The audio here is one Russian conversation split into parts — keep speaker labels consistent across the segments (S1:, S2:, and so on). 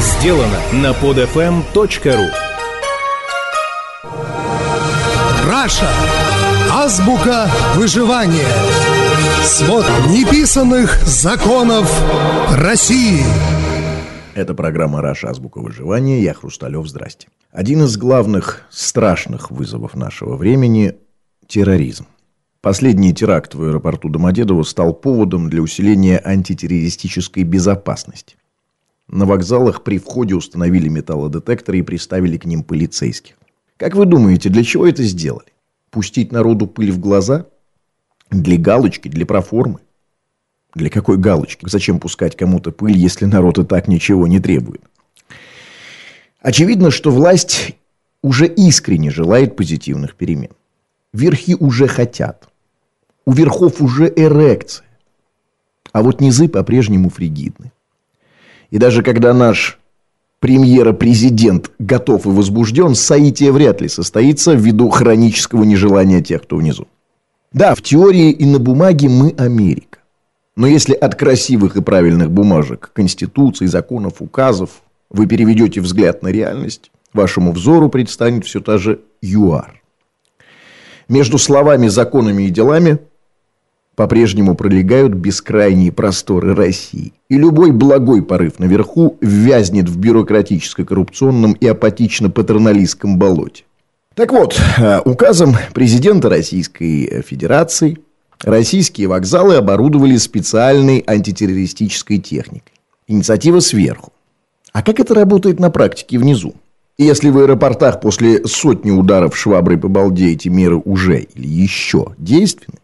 S1: сделано на podfm.ru
S2: Раша. Азбука выживания. Свод неписанных законов России.
S3: Это программа «Раша. Азбука выживания». Я Хрусталев. Здрасте. Один из главных страшных вызовов нашего времени – терроризм. Последний теракт в аэропорту Домодедово стал поводом для усиления антитеррористической безопасности. На вокзалах при входе установили металлодетекторы и приставили к ним полицейских. Как вы думаете, для чего это сделали? Пустить народу пыль в глаза? Для галочки, для проформы? Для какой галочки? Зачем пускать кому-то пыль, если народ и так ничего не требует? Очевидно, что власть уже искренне желает позитивных перемен. Верхи уже хотят. У верхов уже эрекция. А вот низы по-прежнему фригидны. И даже когда наш премьера-президент готов и возбужден, соитие вряд ли состоится ввиду хронического нежелания тех, кто внизу. Да, в теории и на бумаге мы Америка. Но если от красивых и правильных бумажек, конституций, законов, указов вы переведете взгляд на реальность, вашему взору предстанет все та же ЮАР. Между словами, законами и делами – по-прежнему пролегают бескрайние просторы России. И любой благой порыв наверху вязнет в бюрократическо-коррупционном и апатично-патерналистском болоте. Так вот, э, указом президента Российской Федерации российские вокзалы оборудовали специальной антитеррористической техникой. Инициатива сверху. А как это работает на практике внизу? Если в аэропортах после сотни ударов шваброй по балде эти меры уже или еще действенны,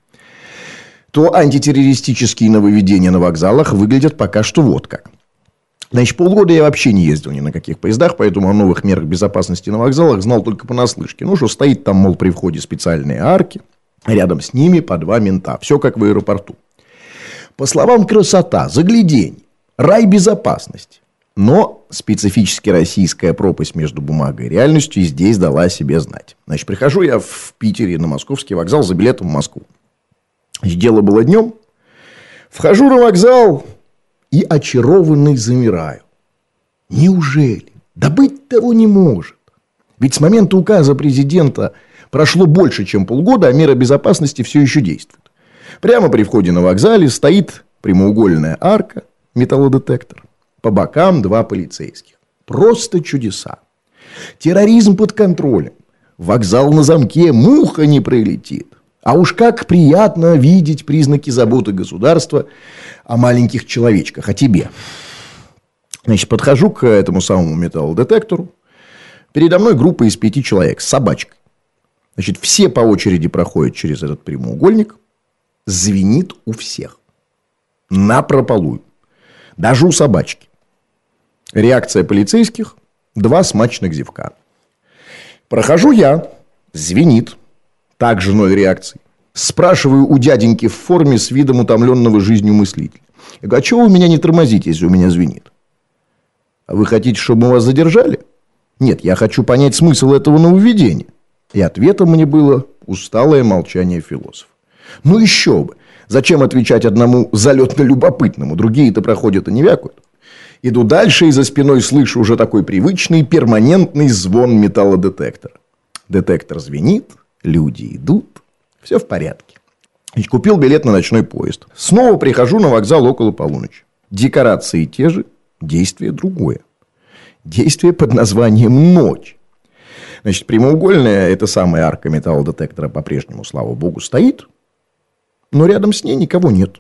S3: то антитеррористические нововведения на вокзалах выглядят пока что вот как. Значит, полгода я вообще не ездил ни на каких поездах, поэтому о новых мерах безопасности на вокзалах знал только понаслышке. Ну, что стоит там, мол, при входе специальные арки, рядом с ними по два мента. Все как в аэропорту. По словам красота, заглядень, рай безопасности. Но специфически российская пропасть между бумагой и реальностью здесь дала о себе знать. Значит, прихожу я в Питере на московский вокзал за билетом в Москву. Дело было днем. Вхожу на вокзал и очарованный замираю. Неужели? Да быть того не может. Ведь с момента указа президента прошло больше, чем полгода, а мера безопасности все еще действует. Прямо при входе на вокзале стоит прямоугольная арка, металлодетектор. По бокам два полицейских. Просто чудеса. Терроризм под контролем. Вокзал на замке, муха не прилетит. А уж как приятно видеть признаки заботы государства о маленьких человечках, о тебе. Значит, подхожу к этому самому металлодетектору. Передо мной группа из пяти человек с собачкой. Значит, все по очереди проходят через этот прямоугольник. Звенит у всех. На прополую. Даже у собачки. Реакция полицейских. Два смачных зевка. Прохожу я. Звенит также ноль реакций. Спрашиваю у дяденьки в форме с видом утомленного жизнью мыслителя. Я говорю, а чего вы меня не тормозите, если у меня звенит? А вы хотите, чтобы мы вас задержали? Нет, я хочу понять смысл этого нововведения. И ответом мне было усталое молчание философа. Ну еще бы. Зачем отвечать одному залетно-любопытному? Другие-то проходят и не вякают. Иду дальше и за спиной слышу уже такой привычный перманентный звон металлодетектора. Детектор звенит, люди идут, все в порядке. И купил билет на ночной поезд. Снова прихожу на вокзал около полуночи. Декорации те же, действие другое. Действие под названием «Ночь». Значит, прямоугольная, это самая арка металлодетектора по-прежнему, слава богу, стоит, но рядом с ней никого нет.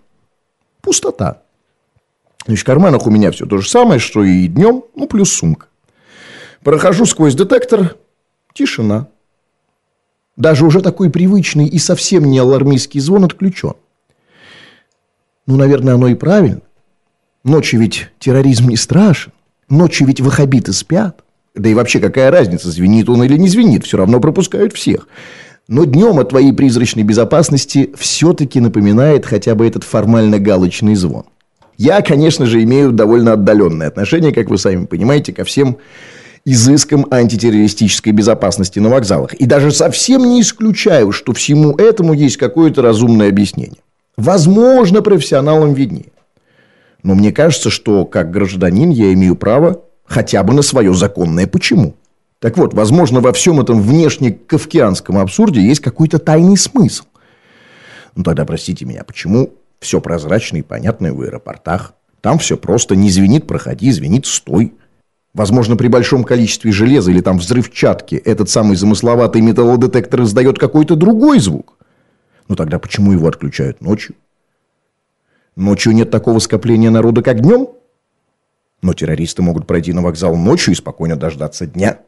S3: Пустота. Значит, в карманах у меня все то же самое, что и днем, ну, плюс сумка. Прохожу сквозь детектор, тишина. Даже уже такой привычный и совсем не алармистский звон отключен. Ну, наверное, оно и правильно. Ночью ведь терроризм не страшен. Ночью ведь ваххабиты спят. Да и вообще, какая разница, звенит он или не звенит, все равно пропускают всех. Но днем о твоей призрачной безопасности все-таки напоминает хотя бы этот формально-галочный звон. Я, конечно же, имею довольно отдаленное отношение, как вы сами понимаете, ко всем изыском антитеррористической безопасности на вокзалах. И даже совсем не исключаю, что всему этому есть какое-то разумное объяснение. Возможно, профессионалам виднее. Но мне кажется, что как гражданин я имею право хотя бы на свое законное почему. Так вот, возможно, во всем этом внешне кавкианском абсурде есть какой-то тайный смысл. Ну тогда простите меня, почему все прозрачно и понятно в аэропортах? Там все просто, не звенит, проходи, звенит, стой. Возможно, при большом количестве железа или там взрывчатки этот самый замысловатый металлодетектор издает какой-то другой звук. Ну тогда почему его отключают ночью? Ночью нет такого скопления народа, как днем? Но террористы могут пройти на вокзал ночью и спокойно дождаться дня.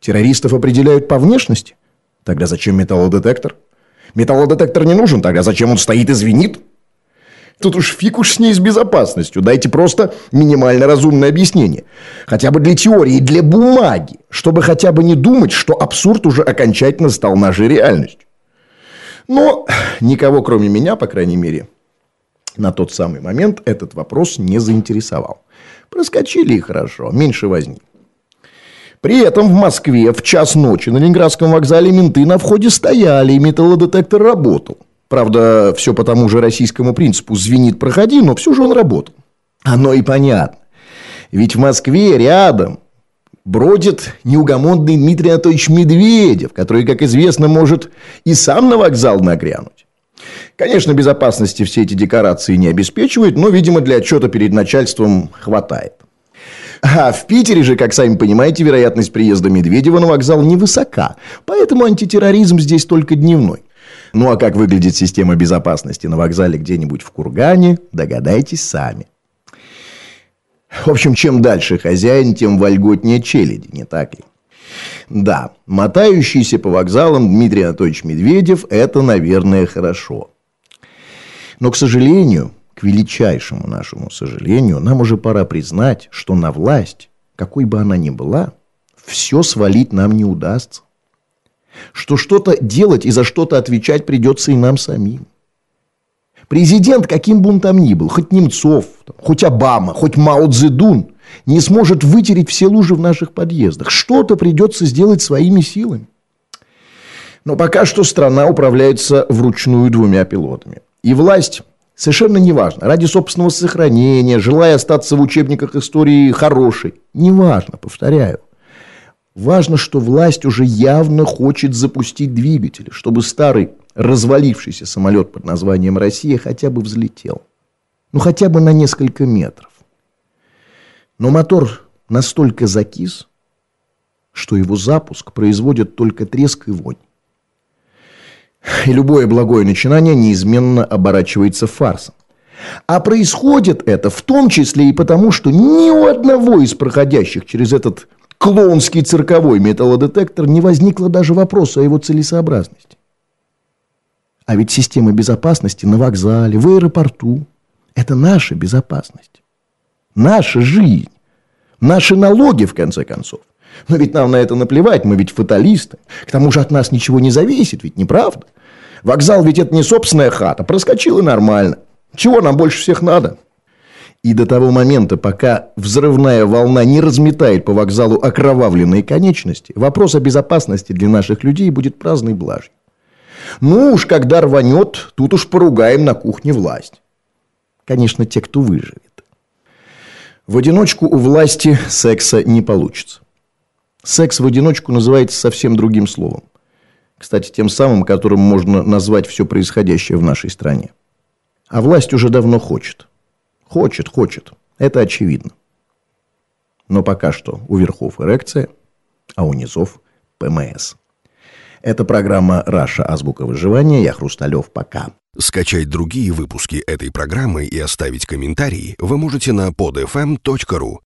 S3: Террористов определяют по внешности? Тогда зачем металлодетектор? Металлодетектор не нужен, тогда зачем он стоит и звенит? Тут уж фиг уж с ней с безопасностью. Дайте просто минимально разумное объяснение. Хотя бы для теории, для бумаги. Чтобы хотя бы не думать, что абсурд уже окончательно стал нашей реальностью. Но никого, кроме меня, по крайней мере, на тот самый момент этот вопрос не заинтересовал. Проскочили и хорошо, меньше возни. При этом в Москве в час ночи на Ленинградском вокзале менты на входе стояли, и металлодетектор работал. Правда, все по тому же российскому принципу «звенит, проходи», но все же он работал. Оно и понятно. Ведь в Москве рядом бродит неугомонный Дмитрий Анатольевич Медведев, который, как известно, может и сам на вокзал нагрянуть. Конечно, безопасности все эти декорации не обеспечивают, но, видимо, для отчета перед начальством хватает. А в Питере же, как сами понимаете, вероятность приезда Медведева на вокзал невысока, поэтому антитерроризм здесь только дневной. Ну а как выглядит система безопасности на вокзале где-нибудь в Кургане, догадайтесь сами. В общем, чем дальше хозяин, тем вольготнее челяди, не так ли? Да, мотающийся по вокзалам Дмитрий Анатольевич Медведев – это, наверное, хорошо. Но, к сожалению, к величайшему нашему сожалению, нам уже пора признать, что на власть, какой бы она ни была, все свалить нам не удастся. Что что-то делать и за что-то отвечать придется и нам самим. Президент, каким бы он там ни был, хоть Немцов, хоть Обама, хоть Мао Цзэдун, не сможет вытереть все лужи в наших подъездах. Что-то придется сделать своими силами. Но пока что страна управляется вручную двумя пилотами. И власть Совершенно неважно, ради собственного сохранения, желая остаться в учебниках истории хорошей. Неважно, повторяю. Важно, что власть уже явно хочет запустить двигатели, чтобы старый развалившийся самолет под названием «Россия» хотя бы взлетел. Ну, хотя бы на несколько метров. Но мотор настолько закис, что его запуск производит только треск и вонь. И любое благое начинание неизменно оборачивается фарсом. А происходит это в том числе и потому, что ни у одного из проходящих через этот клоунский цирковой металлодетектор не возникло даже вопроса о его целесообразности. А ведь система безопасности на вокзале, в аэропорту – это наша безопасность. Наша жизнь. Наши налоги, в конце концов. Но ведь нам на это наплевать, мы ведь фаталисты. К тому же от нас ничего не зависит, ведь не правда? Вокзал ведь это не собственная хата, проскочил и нормально. Чего нам больше всех надо? И до того момента, пока взрывная волна не разметает по вокзалу окровавленные конечности, вопрос о безопасности для наших людей будет праздной блажью. Ну уж, когда рванет, тут уж поругаем на кухне власть. Конечно, те, кто выживет. В одиночку у власти секса не получится. Секс в одиночку называется совсем другим словом. Кстати, тем самым, которым можно назвать все происходящее в нашей стране. А власть уже давно хочет. Хочет, хочет. Это очевидно. Но пока что у верхов эрекция, а у низов ПМС. Это программа «Раша. Азбука выживания». Я Хрусталев. Пока.
S4: Скачать другие выпуски этой программы и оставить комментарии вы можете на podfm.ru.